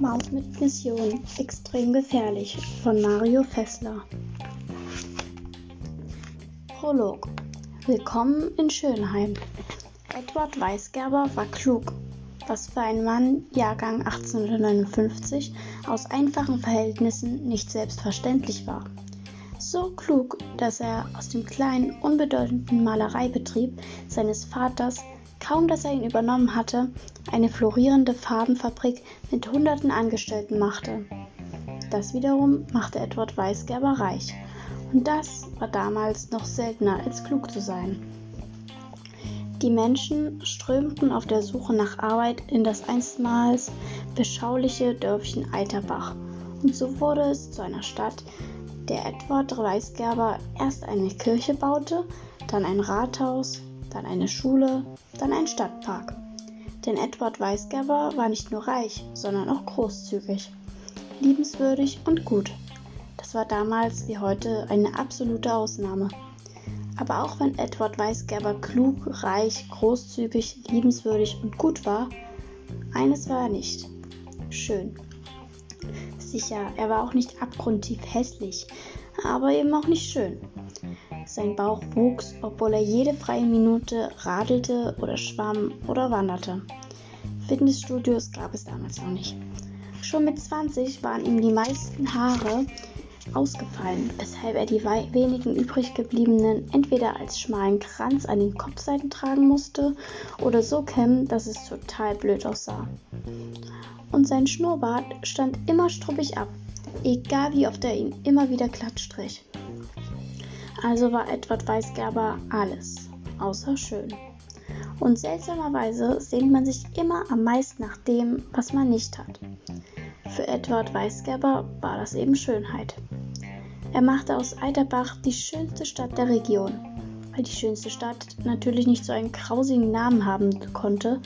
Maus mit Mission extrem gefährlich von Mario Fessler. Prolog Willkommen in Schönheim. Edward Weisgerber war klug, was für einen Mann Jahrgang 1859 aus einfachen Verhältnissen nicht selbstverständlich war. So klug, dass er aus dem kleinen, unbedeutenden Malereibetrieb seines Vaters, kaum dass er ihn übernommen hatte, eine florierende Farbenfabrik mit hunderten Angestellten machte. Das wiederum machte Edward Weisgerber reich. Und das war damals noch seltener als klug zu sein. Die Menschen strömten auf der Suche nach Arbeit in das einstmals beschauliche Dörfchen Eiterbach. Und so wurde es zu einer Stadt, der Edward Weisgerber erst eine Kirche baute, dann ein Rathaus, dann eine Schule, dann ein Stadtpark. Denn Edward Weisgerber war nicht nur reich, sondern auch großzügig, liebenswürdig und gut. Das war damals wie heute eine absolute Ausnahme. Aber auch wenn Edward Weisgerber klug, reich, großzügig, liebenswürdig und gut war, eines war er nicht. Schön. Sicher, er war auch nicht abgrundtief hässlich, aber eben auch nicht schön. Sein Bauch wuchs, obwohl er jede freie Minute radelte oder schwamm oder wanderte. Fitnessstudios gab es damals noch nicht. Schon mit 20 waren ihm die meisten Haare ausgefallen, weshalb er die wenigen übrig gebliebenen entweder als schmalen Kranz an den Kopfseiten tragen musste oder so kämmen, dass es total blöd aussah. Und sein Schnurrbart stand immer struppig ab, egal wie oft er ihn immer wieder glatt strich. Also war Edward Weisgerber alles, außer schön. Und seltsamerweise sehnt man sich immer am meisten nach dem, was man nicht hat. Für Edward Weisgerber war das eben Schönheit. Er machte aus Eiterbach die schönste Stadt der Region. Weil die schönste Stadt natürlich nicht so einen grausigen Namen haben konnte,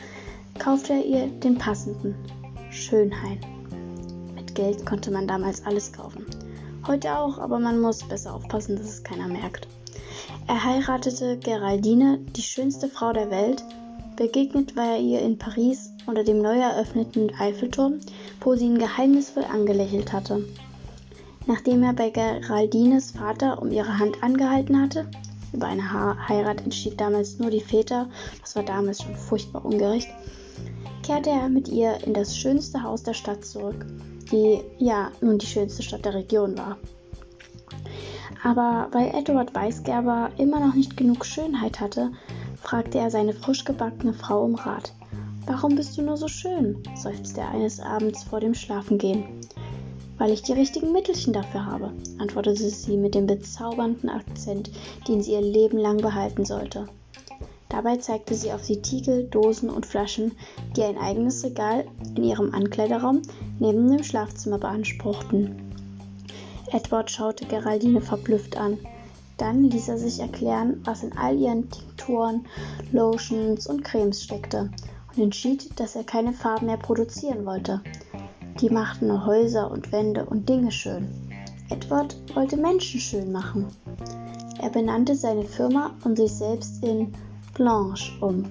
kaufte er ihr den passenden Schönhain. Mit Geld konnte man damals alles kaufen. Heute auch, aber man muss besser aufpassen, dass es keiner merkt. Er heiratete Geraldine, die schönste Frau der Welt. Begegnet war er ihr in Paris unter dem neu eröffneten Eiffelturm, wo sie ihn geheimnisvoll angelächelt hatte. Nachdem er bei Geraldines Vater um ihre Hand angehalten hatte, über eine Heirat entschied damals nur die Väter, das war damals schon furchtbar ungerecht, kehrte er mit ihr in das schönste Haus der Stadt zurück, die ja nun die schönste Stadt der Region war. Aber weil Edward Weisgerber immer noch nicht genug Schönheit hatte, fragte er seine frisch gebackene Frau um Rat. Warum bist du nur so schön? seufzte er eines Abends vor dem Schlafengehen. Weil ich die richtigen Mittelchen dafür habe, antwortete sie mit dem bezaubernden Akzent, den sie ihr Leben lang behalten sollte. Dabei zeigte sie auf die Tiegel, Dosen und Flaschen, die ein eigenes Regal in ihrem Ankleideraum neben dem Schlafzimmer beanspruchten. Edward schaute Geraldine verblüfft an. Dann ließ er sich erklären, was in all ihren Tinkturen, Lotions und Cremes steckte und entschied, dass er keine Farben mehr produzieren wollte. Die machten nur Häuser und Wände und Dinge schön. Edward wollte Menschen schön machen. Er benannte seine Firma und sich selbst in Blanche um.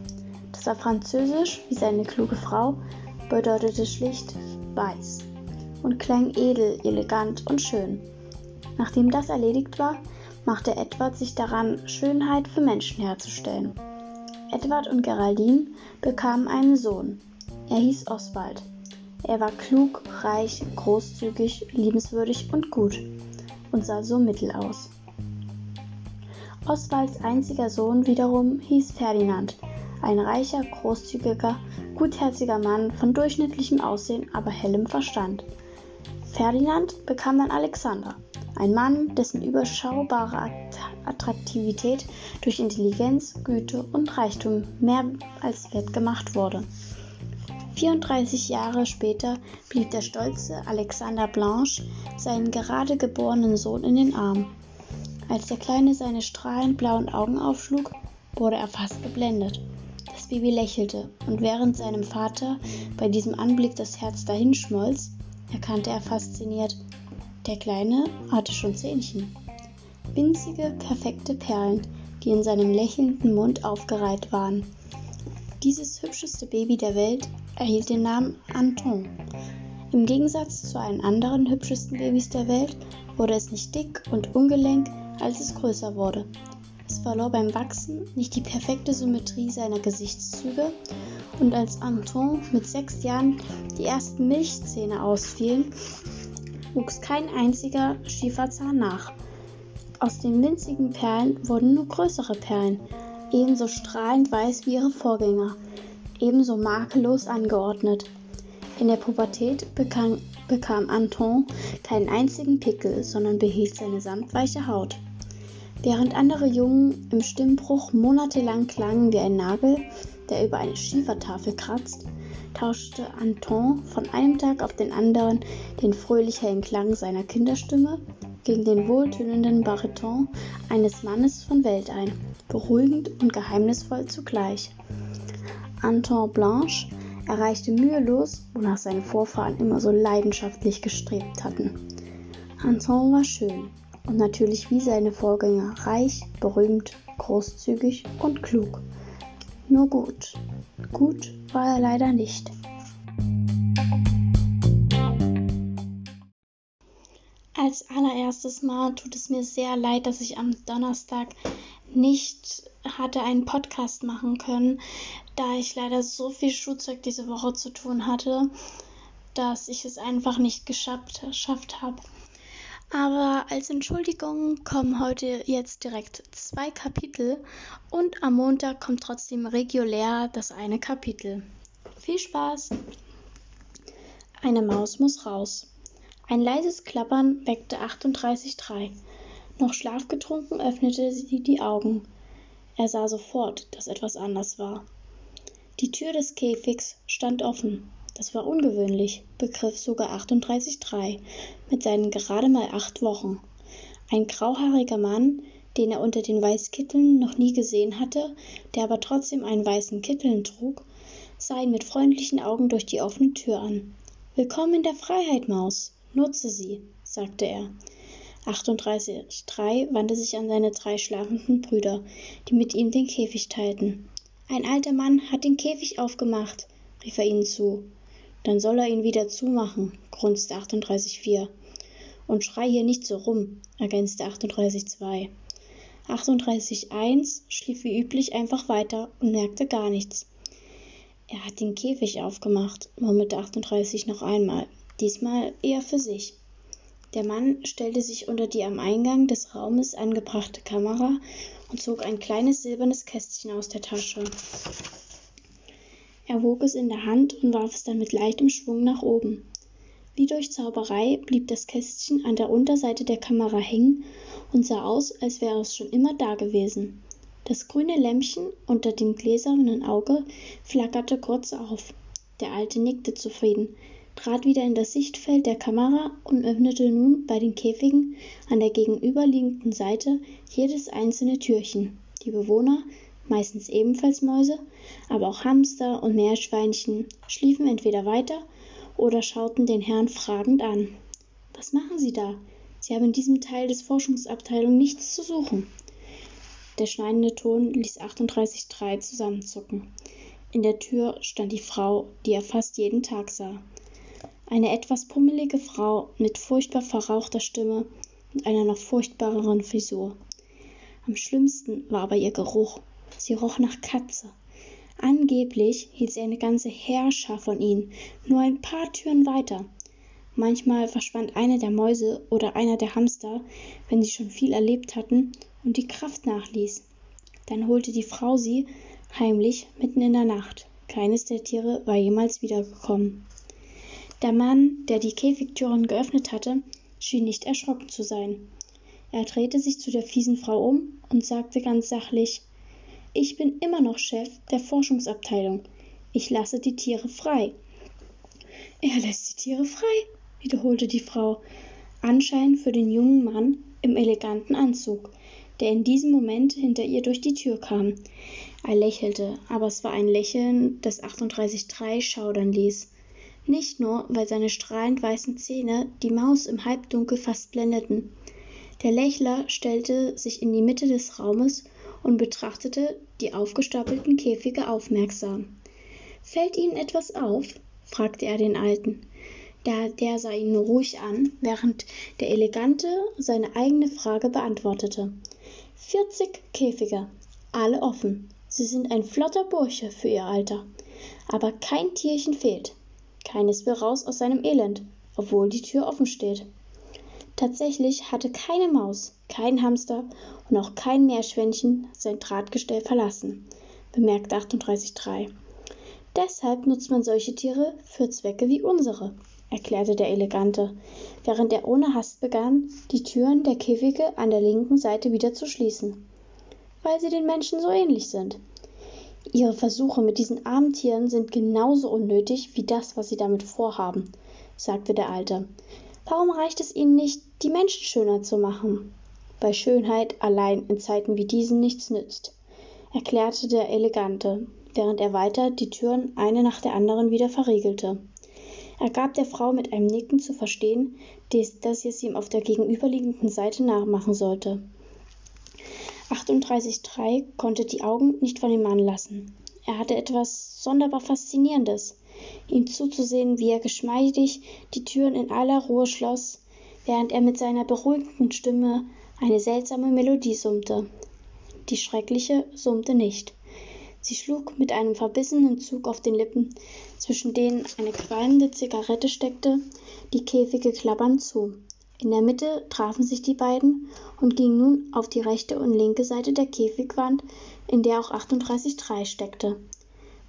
Das war französisch, wie seine kluge Frau, bedeutete schlicht weiß und klang edel, elegant und schön. Nachdem das erledigt war, machte Edward sich daran, Schönheit für Menschen herzustellen. Edward und Geraldine bekamen einen Sohn. Er hieß Oswald. Er war klug, reich, großzügig, liebenswürdig und gut und sah so mittel aus. Oswalds einziger Sohn wiederum hieß Ferdinand, ein reicher, großzügiger, gutherziger Mann von durchschnittlichem Aussehen, aber hellem Verstand. Ferdinand bekam dann Alexander, ein Mann, dessen überschaubare Attraktivität durch Intelligenz, Güte und Reichtum mehr als wert gemacht wurde. 34 Jahre später blieb der stolze Alexander Blanche seinen gerade geborenen Sohn in den Arm. Als der Kleine seine strahlend blauen Augen aufschlug, wurde er fast geblendet. Das Baby lächelte, und während seinem Vater bei diesem Anblick das Herz dahinschmolz, erkannte er fasziniert, der Kleine hatte schon Zähnchen. Winzige, perfekte Perlen, die in seinem lächelnden Mund aufgereiht waren. Dieses hübscheste Baby der Welt erhielt den Namen Anton. Im Gegensatz zu allen anderen hübschesten Babys der Welt wurde es nicht dick und ungelenk, als es größer wurde. Es verlor beim Wachsen nicht die perfekte Symmetrie seiner Gesichtszüge und als Anton mit sechs Jahren die ersten Milchzähne ausfielen, wuchs kein einziger Schieferzahn nach. Aus den winzigen Perlen wurden nur größere Perlen, ebenso strahlend weiß wie ihre Vorgänger, ebenso makellos angeordnet. In der Pubertät bekam, bekam Anton keinen einzigen Pickel, sondern behielt seine samtweiche Haut. Während andere Jungen im Stimmbruch monatelang klangen wie ein Nagel, der über eine Schiefertafel kratzt, tauschte Anton von einem Tag auf den anderen den fröhlich hellen Klang seiner Kinderstimme gegen den wohltönenden Bariton eines Mannes von Welt ein, beruhigend und geheimnisvoll zugleich. Anton Blanche erreichte mühelos, wonach seine Vorfahren immer so leidenschaftlich gestrebt hatten. Anton war schön und natürlich wie seine Vorgänger reich, berühmt, großzügig und klug. Nur gut. Gut war er leider nicht. Als allererstes Mal tut es mir sehr leid, dass ich am Donnerstag nicht hatte einen Podcast machen können, da ich leider so viel Schulzeug diese Woche zu tun hatte, dass ich es einfach nicht geschafft, geschafft habe. Aber als Entschuldigung kommen heute jetzt direkt zwei Kapitel und am Montag kommt trotzdem regulär das eine Kapitel. Viel Spaß! Eine Maus muss raus. Ein leises Klappern weckte 38.3. Noch schlafgetrunken öffnete sie die Augen. Er sah sofort, dass etwas anders war. Die Tür des Käfigs stand offen. Das war ungewöhnlich, begriff sogar 38.3 mit seinen gerade mal acht Wochen. Ein grauhaariger Mann, den er unter den Weißkitteln noch nie gesehen hatte, der aber trotzdem einen weißen Kitteln trug, sah ihn mit freundlichen Augen durch die offene Tür an. Willkommen in der Freiheit, Maus. Nutze sie, sagte er. 38.3 wandte sich an seine drei schlafenden Brüder, die mit ihm den Käfig teilten. Ein alter Mann hat den Käfig aufgemacht, rief er ihnen zu. Dann soll er ihn wieder zumachen, grunzte 38,4. Und schrei hier nicht so rum, ergänzte 38,2. 38,1 schlief wie üblich einfach weiter und merkte gar nichts. Er hat den Käfig aufgemacht, murmelte 38 noch einmal, diesmal eher für sich. Der Mann stellte sich unter die am Eingang des Raumes angebrachte Kamera und zog ein kleines silbernes Kästchen aus der Tasche. Er wog es in der Hand und warf es dann mit leichtem Schwung nach oben. Wie durch Zauberei blieb das Kästchen an der Unterseite der Kamera hängen und sah aus, als wäre es schon immer da gewesen. Das grüne Lämpchen unter dem gläsernen Auge flackerte kurz auf. Der Alte nickte zufrieden, trat wieder in das Sichtfeld der Kamera und öffnete nun bei den Käfigen an der gegenüberliegenden Seite jedes einzelne Türchen. Die Bewohner, meistens ebenfalls Mäuse, aber auch Hamster und Meerschweinchen, schliefen entweder weiter oder schauten den Herrn fragend an. Was machen Sie da? Sie haben in diesem Teil des Forschungsabteilung nichts zu suchen. Der schneidende Ton ließ 38.3 zusammenzucken. In der Tür stand die Frau, die er fast jeden Tag sah. Eine etwas pummelige Frau mit furchtbar verrauchter Stimme und einer noch furchtbareren Frisur. Am schlimmsten war aber ihr Geruch. Sie roch nach Katze. Angeblich hielt sie eine ganze Herrscher von ihnen, nur ein paar Türen weiter. Manchmal verschwand eine der Mäuse oder einer der Hamster, wenn sie schon viel erlebt hatten und die Kraft nachließ. Dann holte die Frau sie heimlich mitten in der Nacht. Keines der Tiere war jemals wiedergekommen. Der Mann, der die Käfigtüren geöffnet hatte, schien nicht erschrocken zu sein. Er drehte sich zu der fiesen Frau um und sagte ganz sachlich Ich bin immer noch Chef der Forschungsabteilung. Ich lasse die Tiere frei. Er lässt die Tiere frei, wiederholte die Frau, anscheinend für den jungen Mann im eleganten Anzug, der in diesem Moment hinter ihr durch die Tür kam. Er lächelte, aber es war ein Lächeln, das 38.3 schaudern ließ. Nicht nur, weil seine strahlend weißen Zähne die Maus im Halbdunkel fast blendeten. Der Lächler stellte sich in die Mitte des Raumes und betrachtete die aufgestapelten Käfige aufmerksam. Fällt Ihnen etwas auf? fragte er den Alten. Der, der sah ihn nur ruhig an, während der Elegante seine eigene Frage beantwortete. Vierzig Käfige, alle offen. Sie sind ein flotter Bursche für ihr Alter. Aber kein Tierchen fehlt. Keines will raus aus seinem Elend, obwohl die Tür offen steht. Tatsächlich hatte keine Maus, kein Hamster und auch kein Meerschwänchen sein Drahtgestell verlassen, bemerkte 38.3. Deshalb nutzt man solche Tiere für Zwecke wie unsere, erklärte der Elegante, während er ohne Hast begann, die Türen der Käfige an der linken Seite wieder zu schließen. Weil sie den Menschen so ähnlich sind. Ihre Versuche mit diesen armen Tieren sind genauso unnötig wie das, was Sie damit vorhaben, sagte der Alte. Warum reicht es Ihnen nicht, die Menschen schöner zu machen? Bei Schönheit allein in Zeiten wie diesen nichts nützt, erklärte der Elegante, während er weiter die Türen eine nach der anderen wieder verriegelte. Er gab der Frau mit einem Nicken zu verstehen, dass sie es ihm auf der gegenüberliegenden Seite nachmachen sollte. 38.3 konnte die Augen nicht von dem Mann lassen. Er hatte etwas sonderbar Faszinierendes, ihm zuzusehen, wie er geschmeidig die Türen in aller Ruhe schloss, während er mit seiner beruhigenden Stimme eine seltsame Melodie summte. Die schreckliche summte nicht. Sie schlug mit einem verbissenen Zug auf den Lippen, zwischen denen eine qualmende Zigarette steckte, die Käfige klappernd zu. In der Mitte trafen sich die beiden und gingen nun auf die rechte und linke Seite der Käfigwand, in der auch 38.3 steckte.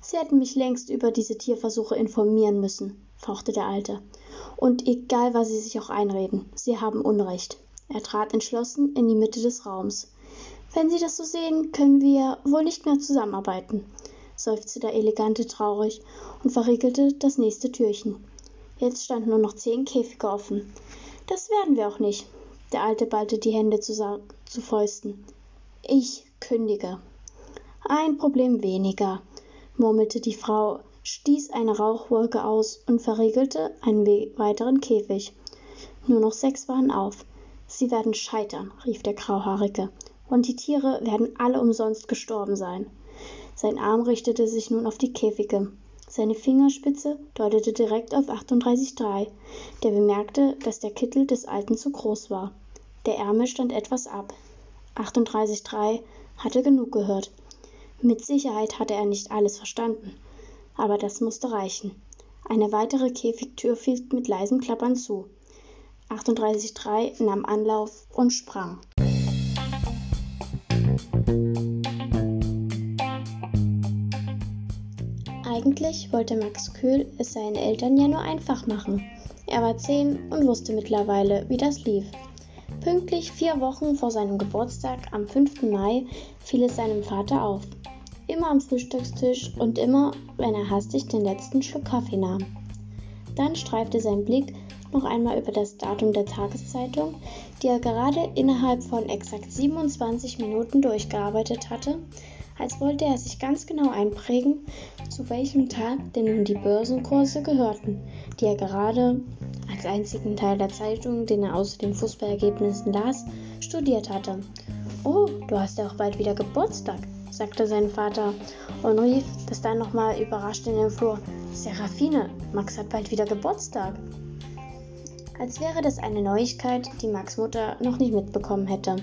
Sie hätten mich längst über diese Tierversuche informieren müssen, fauchte der Alte. Und egal, was Sie sich auch einreden, Sie haben Unrecht. Er trat entschlossen in die Mitte des Raums. Wenn Sie das so sehen, können wir wohl nicht mehr zusammenarbeiten, seufzte der Elegante traurig und verriegelte das nächste Türchen. Jetzt standen nur noch zehn Käfige offen. Das werden wir auch nicht. Der Alte ballte die Hände zu, zu Fäusten. Ich kündige. Ein Problem weniger, murmelte die Frau, stieß eine Rauchwolke aus und verriegelte einen weiteren Käfig. Nur noch sechs waren auf. Sie werden scheitern, rief der Grauhaarige und die Tiere werden alle umsonst gestorben sein. Sein Arm richtete sich nun auf die Käfige. Seine Fingerspitze deutete direkt auf 38,3. Der bemerkte, dass der Kittel des Alten zu groß war. Der Ärmel stand etwas ab. 38,3 hatte genug gehört. Mit Sicherheit hatte er nicht alles verstanden. Aber das musste reichen. Eine weitere Käfigtür fiel mit leisem Klappern zu. 38,3 nahm Anlauf und sprang. Eigentlich wollte Max Kühl es seinen Eltern ja nur einfach machen. Er war zehn und wusste mittlerweile, wie das lief. Pünktlich vier Wochen vor seinem Geburtstag am 5. Mai fiel es seinem Vater auf. Immer am Frühstückstisch und immer, wenn er hastig den letzten Schluck Kaffee nahm. Dann streifte sein Blick noch einmal über das Datum der Tageszeitung, die er gerade innerhalb von exakt 27 Minuten durchgearbeitet hatte, als wollte er sich ganz genau einprägen, zu welchem Tag denn nun die Börsenkurse gehörten, die er gerade als einzigen Teil der Zeitung, den er außer den Fußballergebnissen las, studiert hatte. Oh, du hast ja auch bald wieder Geburtstag, sagte sein Vater und rief das dann nochmal überrascht in den Flur. Serafine, Max hat bald wieder Geburtstag als wäre das eine Neuigkeit, die Max Mutter noch nicht mitbekommen hätte.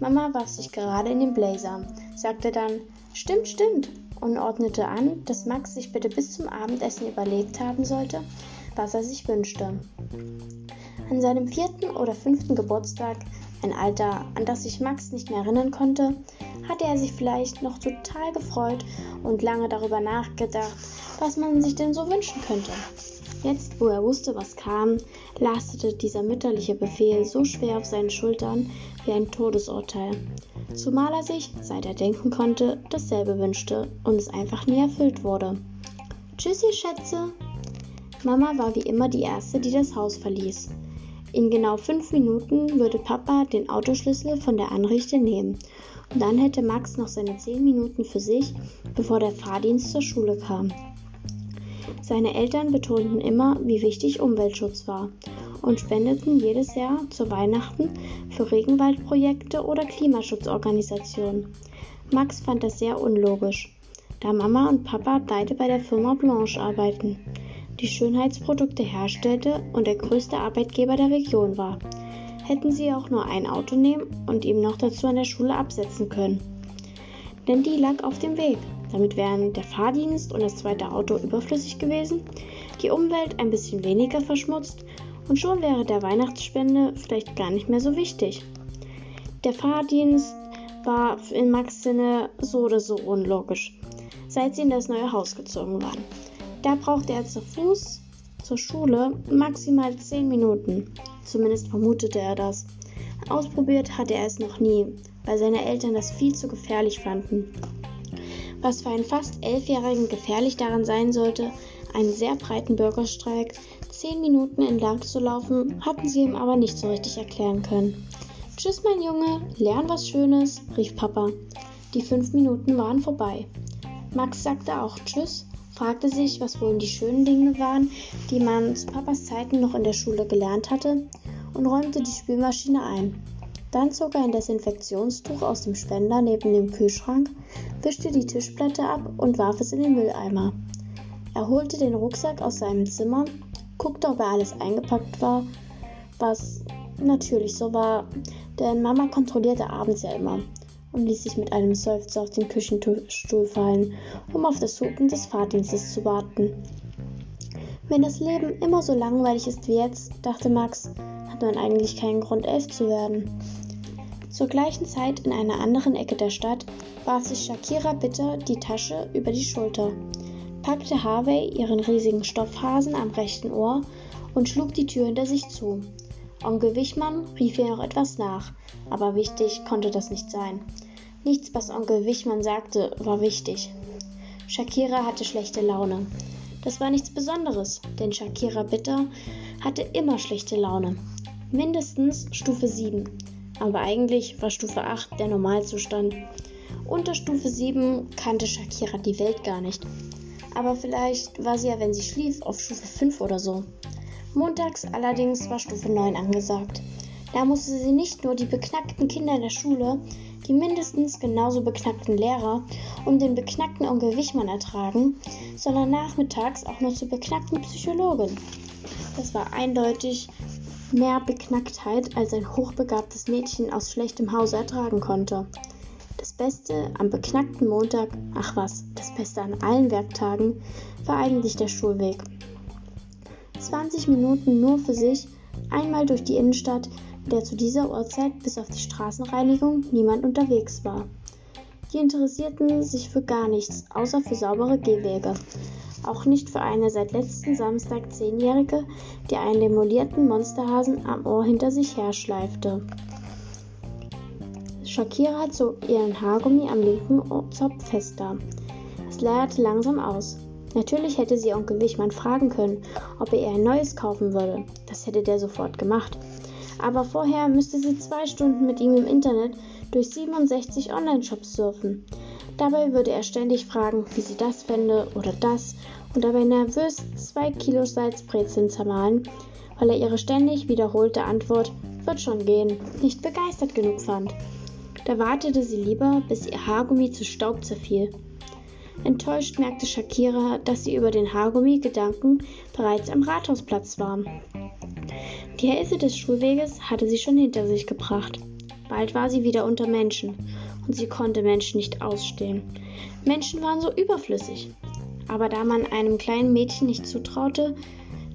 Mama warf sich gerade in den Blazer, sagte dann Stimmt, stimmt und ordnete an, dass Max sich bitte bis zum Abendessen überlegt haben sollte, was er sich wünschte. An seinem vierten oder fünften Geburtstag, ein Alter, an das sich Max nicht mehr erinnern konnte, hatte er sich vielleicht noch total gefreut und lange darüber nachgedacht, was man sich denn so wünschen könnte. Jetzt, wo er wusste, was kam, lastete dieser mütterliche Befehl so schwer auf seinen Schultern wie ein Todesurteil. Zumal er sich, seit er denken konnte, dasselbe wünschte und es einfach nie erfüllt wurde. Tschüssi, Schätze! Mama war wie immer die Erste, die das Haus verließ. In genau fünf Minuten würde Papa den Autoschlüssel von der Anrichte nehmen und dann hätte Max noch seine zehn Minuten für sich, bevor der Fahrdienst zur Schule kam. Seine Eltern betonten immer, wie wichtig Umweltschutz war und spendeten jedes Jahr zu Weihnachten für Regenwaldprojekte oder Klimaschutzorganisationen. Max fand das sehr unlogisch, da Mama und Papa beide bei der Firma Blanche arbeiten, die Schönheitsprodukte herstellte und der größte Arbeitgeber der Region war. Hätten sie auch nur ein Auto nehmen und ihm noch dazu an der Schule absetzen können. Denn die lag auf dem Weg. Damit wären der Fahrdienst und das zweite Auto überflüssig gewesen, die Umwelt ein bisschen weniger verschmutzt und schon wäre der Weihnachtsspende vielleicht gar nicht mehr so wichtig. Der Fahrdienst war in Max Sinne so oder so unlogisch, seit sie in das neue Haus gezogen waren. Da brauchte er zu Fuß zur Schule maximal 10 Minuten. Zumindest vermutete er das. Ausprobiert hatte er es noch nie, weil seine Eltern das viel zu gefährlich fanden. Was für einen fast Elfjährigen gefährlich daran sein sollte, einen sehr breiten Bürgerstreik zehn Minuten entlang zu laufen, hatten sie ihm aber nicht so richtig erklären können. Tschüss, mein Junge, lern was Schönes, rief Papa. Die fünf Minuten waren vorbei. Max sagte auch Tschüss, fragte sich, was wohl die schönen Dinge waren, die man zu Papas Zeiten noch in der Schule gelernt hatte, und räumte die Spülmaschine ein. Dann zog er ein Desinfektionstuch aus dem Spender neben dem Kühlschrank, wischte die Tischplatte ab und warf es in den Mülleimer. Er holte den Rucksack aus seinem Zimmer, guckte, ob er alles eingepackt war, was natürlich so war, denn Mama kontrollierte abends ja immer und ließ sich mit einem Seufzer auf den Küchenstuhl fallen, um auf das Hupen des Fahrdienstes zu warten. Wenn das Leben immer so langweilig ist wie jetzt, dachte Max, hat man eigentlich keinen Grund, elf zu werden. Zur gleichen Zeit in einer anderen Ecke der Stadt warf sich Shakira bitter die Tasche über die Schulter, packte Harvey ihren riesigen Stoffhasen am rechten Ohr und schlug die Tür hinter sich zu. Onkel Wichmann rief ihr noch etwas nach, aber wichtig konnte das nicht sein. Nichts, was Onkel Wichmann sagte, war wichtig. Shakira hatte schlechte Laune. Das war nichts Besonderes, denn Shakira Bitter hatte immer schlechte Laune. Mindestens Stufe 7 aber eigentlich war Stufe 8 der Normalzustand. Unter Stufe 7 kannte Shakira die Welt gar nicht. Aber vielleicht war sie ja, wenn sie schlief, auf Stufe 5 oder so. Montags allerdings war Stufe 9 angesagt. Da musste sie nicht nur die beknackten Kinder in der Schule, die mindestens genauso beknackten Lehrer und den beknackten Onkel Wichmann ertragen, sondern nachmittags auch noch zur beknackten Psychologin. Das war eindeutig mehr Beknacktheit als ein hochbegabtes Mädchen aus schlechtem Hause ertragen konnte. Das Beste am beknackten Montag, ach was, das Beste an allen Werktagen, war eigentlich der Schulweg. 20 Minuten nur für sich, einmal durch die Innenstadt, in der zu dieser Uhrzeit bis auf die Straßenreinigung niemand unterwegs war. Die interessierten sich für gar nichts, außer für saubere Gehwege auch nicht für eine seit letzten Samstag Zehnjährige, die einen demolierten Monsterhasen am Ohr hinter sich herschleifte. Shakira zog ihren Haargummi am linken Zopf fester. Es leierte langsam aus. Natürlich hätte sie Onkel Wichmann fragen können, ob er ihr ein neues kaufen würde. Das hätte der sofort gemacht. Aber vorher müsste sie zwei Stunden mit ihm im Internet durch 67 Online-Shops surfen. Dabei würde er ständig fragen, wie sie das fände oder das und dabei nervös zwei Kilo Salzbrezeln zermahlen, weil er ihre ständig wiederholte Antwort wird schon gehen nicht begeistert genug fand. Da wartete sie lieber, bis ihr Haargummi zu Staub zerfiel. Enttäuscht merkte Shakira, dass sie über den Haargummi-Gedanken bereits am Rathausplatz war. Die Hälfte des Schulweges hatte sie schon hinter sich gebracht. Bald war sie wieder unter Menschen und sie konnte Menschen nicht ausstehen. Menschen waren so überflüssig. Aber da man einem kleinen Mädchen nicht zutraute,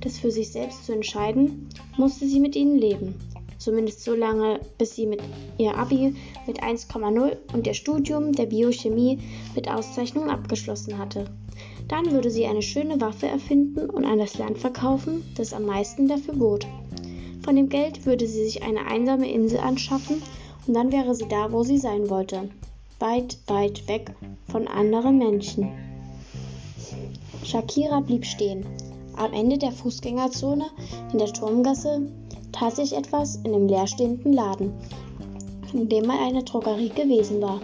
das für sich selbst zu entscheiden, musste sie mit ihnen leben. Zumindest so lange, bis sie mit ihr Abi mit 1,0 und ihr Studium der Biochemie mit Auszeichnung abgeschlossen hatte. Dann würde sie eine schöne Waffe erfinden und an das Land verkaufen, das am meisten dafür bot. Von dem Geld würde sie sich eine einsame Insel anschaffen und dann wäre sie da, wo sie sein wollte. Weit, weit weg von anderen Menschen. Shakira blieb stehen. Am Ende der Fußgängerzone in der Turmgasse tat sich etwas in dem leerstehenden Laden, in dem mal eine Drogerie gewesen war.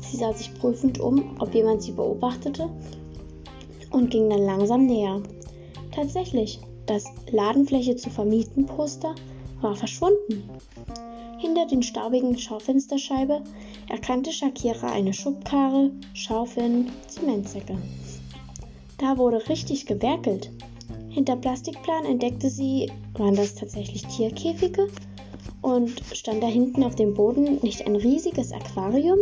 Sie sah sich prüfend um, ob jemand sie beobachtete und ging dann langsam näher. Tatsächlich, das Ladenfläche zu vermieten Poster war verschwunden. hinter den staubigen Schaufensterscheibe erkannte Shakira eine Schubkarre, Schaufeln, Zementsäcke. Da wurde richtig gewerkelt. Hinter Plastikplan entdeckte sie, waren das tatsächlich Tierkäfige? Und stand da hinten auf dem Boden nicht ein riesiges Aquarium?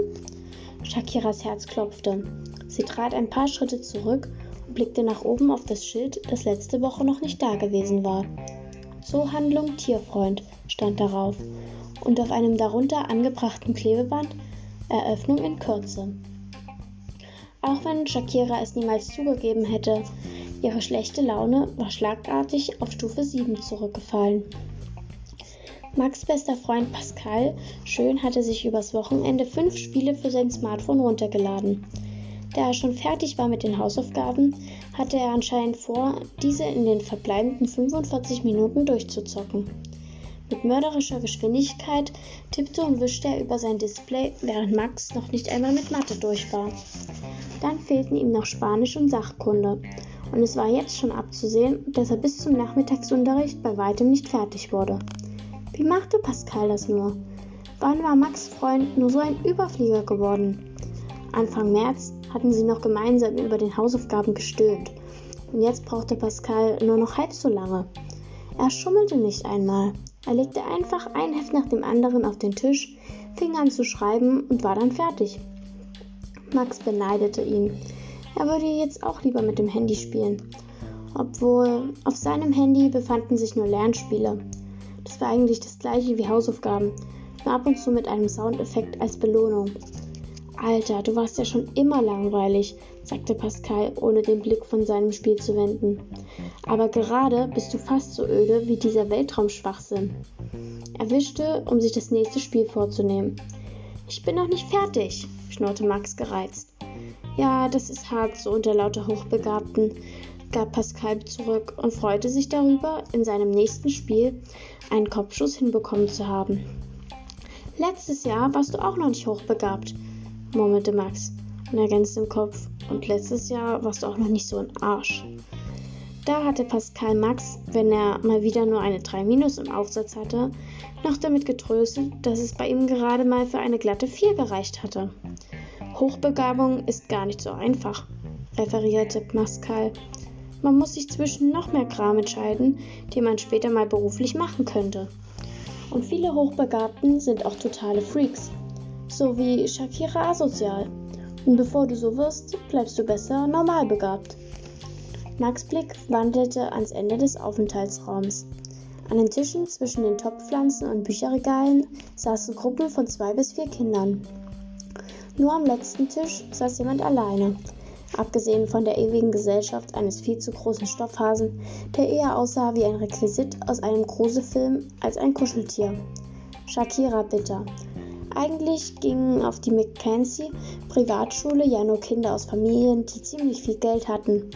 Shakiras Herz klopfte. Sie trat ein paar Schritte zurück und blickte nach oben auf das Schild, das letzte Woche noch nicht da gewesen war. Zoohandlung Tierfreund stand darauf und auf einem darunter angebrachten Klebeband Eröffnung in Kürze. Auch wenn Shakira es niemals zugegeben hätte, ihre schlechte Laune war schlagartig auf Stufe 7 zurückgefallen. Max' bester Freund Pascal Schön hatte sich übers Wochenende fünf Spiele für sein Smartphone runtergeladen. Da er schon fertig war mit den Hausaufgaben, hatte er anscheinend vor, diese in den verbleibenden 45 Minuten durchzuzocken. Mit mörderischer Geschwindigkeit tippte und wischte er über sein Display, während Max noch nicht einmal mit Mathe durch war. Dann fehlten ihm noch Spanisch und Sachkunde, und es war jetzt schon abzusehen, dass er bis zum Nachmittagsunterricht bei weitem nicht fertig wurde. Wie machte Pascal das nur? Wann war Max Freund nur so ein Überflieger geworden? Anfang März hatten sie noch gemeinsam über den Hausaufgaben gestöhnt. Und jetzt brauchte Pascal nur noch halb so lange. Er schummelte nicht einmal. Er legte einfach ein Heft nach dem anderen auf den Tisch, fing an zu schreiben und war dann fertig. Max beneidete ihn. Er würde jetzt auch lieber mit dem Handy spielen. Obwohl auf seinem Handy befanden sich nur Lernspiele. Das war eigentlich das gleiche wie Hausaufgaben, nur ab und zu mit einem Soundeffekt als Belohnung. Alter, du warst ja schon immer langweilig, sagte Pascal, ohne den Blick von seinem Spiel zu wenden. Aber gerade bist du fast so öde wie dieser Weltraumschwachsinn. Er wischte, um sich das nächste Spiel vorzunehmen. Ich bin noch nicht fertig, schnurrte Max gereizt. Ja, das ist hart, so unter lauter Hochbegabten, gab Pascal zurück und freute sich darüber, in seinem nächsten Spiel einen Kopfschuss hinbekommen zu haben. Letztes Jahr warst du auch noch nicht hochbegabt, murmelte Max und ergänzte im Kopf. Und letztes Jahr warst du auch noch nicht so ein Arsch. Da hatte Pascal Max, wenn er mal wieder nur eine 3 minus im Aufsatz hatte, noch damit getröstet, dass es bei ihm gerade mal für eine glatte 4 gereicht hatte. Hochbegabung ist gar nicht so einfach, referierte Pascal. Man muss sich zwischen noch mehr Kram entscheiden, den man später mal beruflich machen könnte. Und viele Hochbegabten sind auch totale Freaks so wie Shakira asozial. Und bevor du so wirst, bleibst du besser normal begabt. Max Blick wandelte ans Ende des Aufenthaltsraums. An den Tischen zwischen den Topfpflanzen und Bücherregalen saßen Gruppen von zwei bis vier Kindern. Nur am letzten Tisch saß jemand alleine, abgesehen von der ewigen Gesellschaft eines viel zu großen Stoffhasen, der eher aussah wie ein Requisit aus einem Gruselfilm als ein Kuscheltier. Shakira Bitter, eigentlich gingen auf die Mackenzie Privatschule ja nur Kinder aus Familien, die ziemlich viel Geld hatten.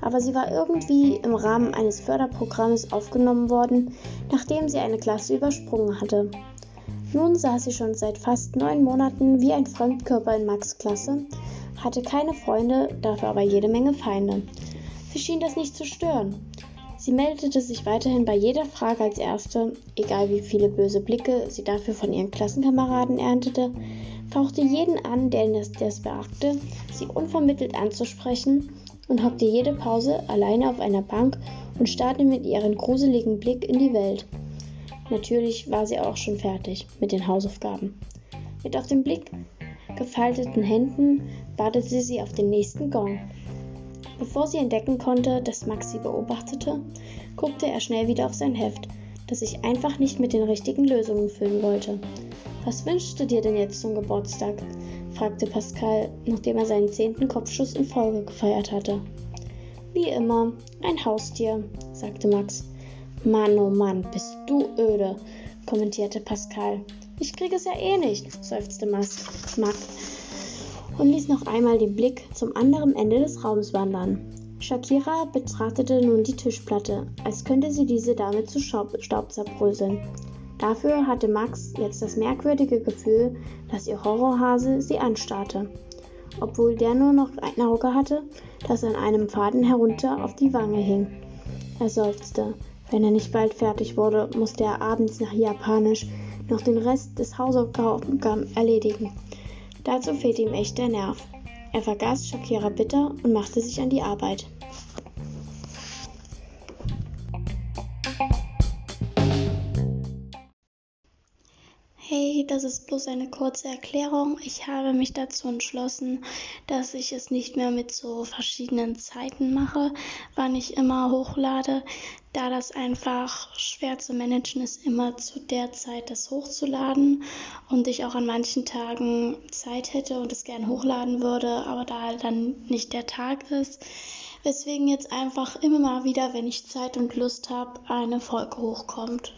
Aber sie war irgendwie im Rahmen eines Förderprogramms aufgenommen worden, nachdem sie eine Klasse übersprungen hatte. Nun saß sie schon seit fast neun Monaten wie ein Fremdkörper in Max Klasse, hatte keine Freunde, dafür aber jede Menge Feinde. Sie schien das nicht zu stören. Sie meldete sich weiterhin bei jeder Frage als Erste, egal wie viele böse Blicke sie dafür von ihren Klassenkameraden erntete, fauchte jeden an, der es beachte, sie unvermittelt anzusprechen und hockte jede Pause alleine auf einer Bank und starrte mit ihrem gruseligen Blick in die Welt. Natürlich war sie auch schon fertig mit den Hausaufgaben. Mit auf den Blick gefalteten Händen wartete sie auf den nächsten Gong. Bevor sie entdecken konnte, dass Max sie beobachtete, guckte er schnell wieder auf sein Heft, das sich einfach nicht mit den richtigen Lösungen füllen wollte. Was wünschst du dir denn jetzt zum Geburtstag? fragte Pascal, nachdem er seinen zehnten Kopfschuss in Folge gefeiert hatte. Wie immer, ein Haustier, sagte Max. Mann, oh Mann, bist du öde, kommentierte Pascal. Ich krieg es ja eh nicht, seufzte Max und ließ noch einmal den Blick zum anderen Ende des Raums wandern. Shakira betrachtete nun die Tischplatte, als könnte sie diese damit zu Staub zerbröseln. Dafür hatte Max jetzt das merkwürdige Gefühl, dass ihr Horrorhase sie anstarrte, obwohl der nur noch ein Auge hatte, das an einem Faden herunter auf die Wange hing. Er seufzte. Wenn er nicht bald fertig wurde, musste er abends nach Japanisch noch den Rest des Hausaufgaben erledigen. Dazu fehlte ihm echt der Nerv. Er vergaß Shakira bitter und machte sich an die Arbeit. Hey, das ist bloß eine kurze Erklärung. Ich habe mich dazu entschlossen, dass ich es nicht mehr mit so verschiedenen Zeiten mache, wann ich immer hochlade, da das einfach schwer zu managen ist, immer zu der Zeit das hochzuladen und ich auch an manchen Tagen Zeit hätte und es gern hochladen würde, aber da halt dann nicht der Tag ist. Weswegen jetzt einfach immer mal wieder, wenn ich Zeit und Lust habe, eine Folge hochkommt.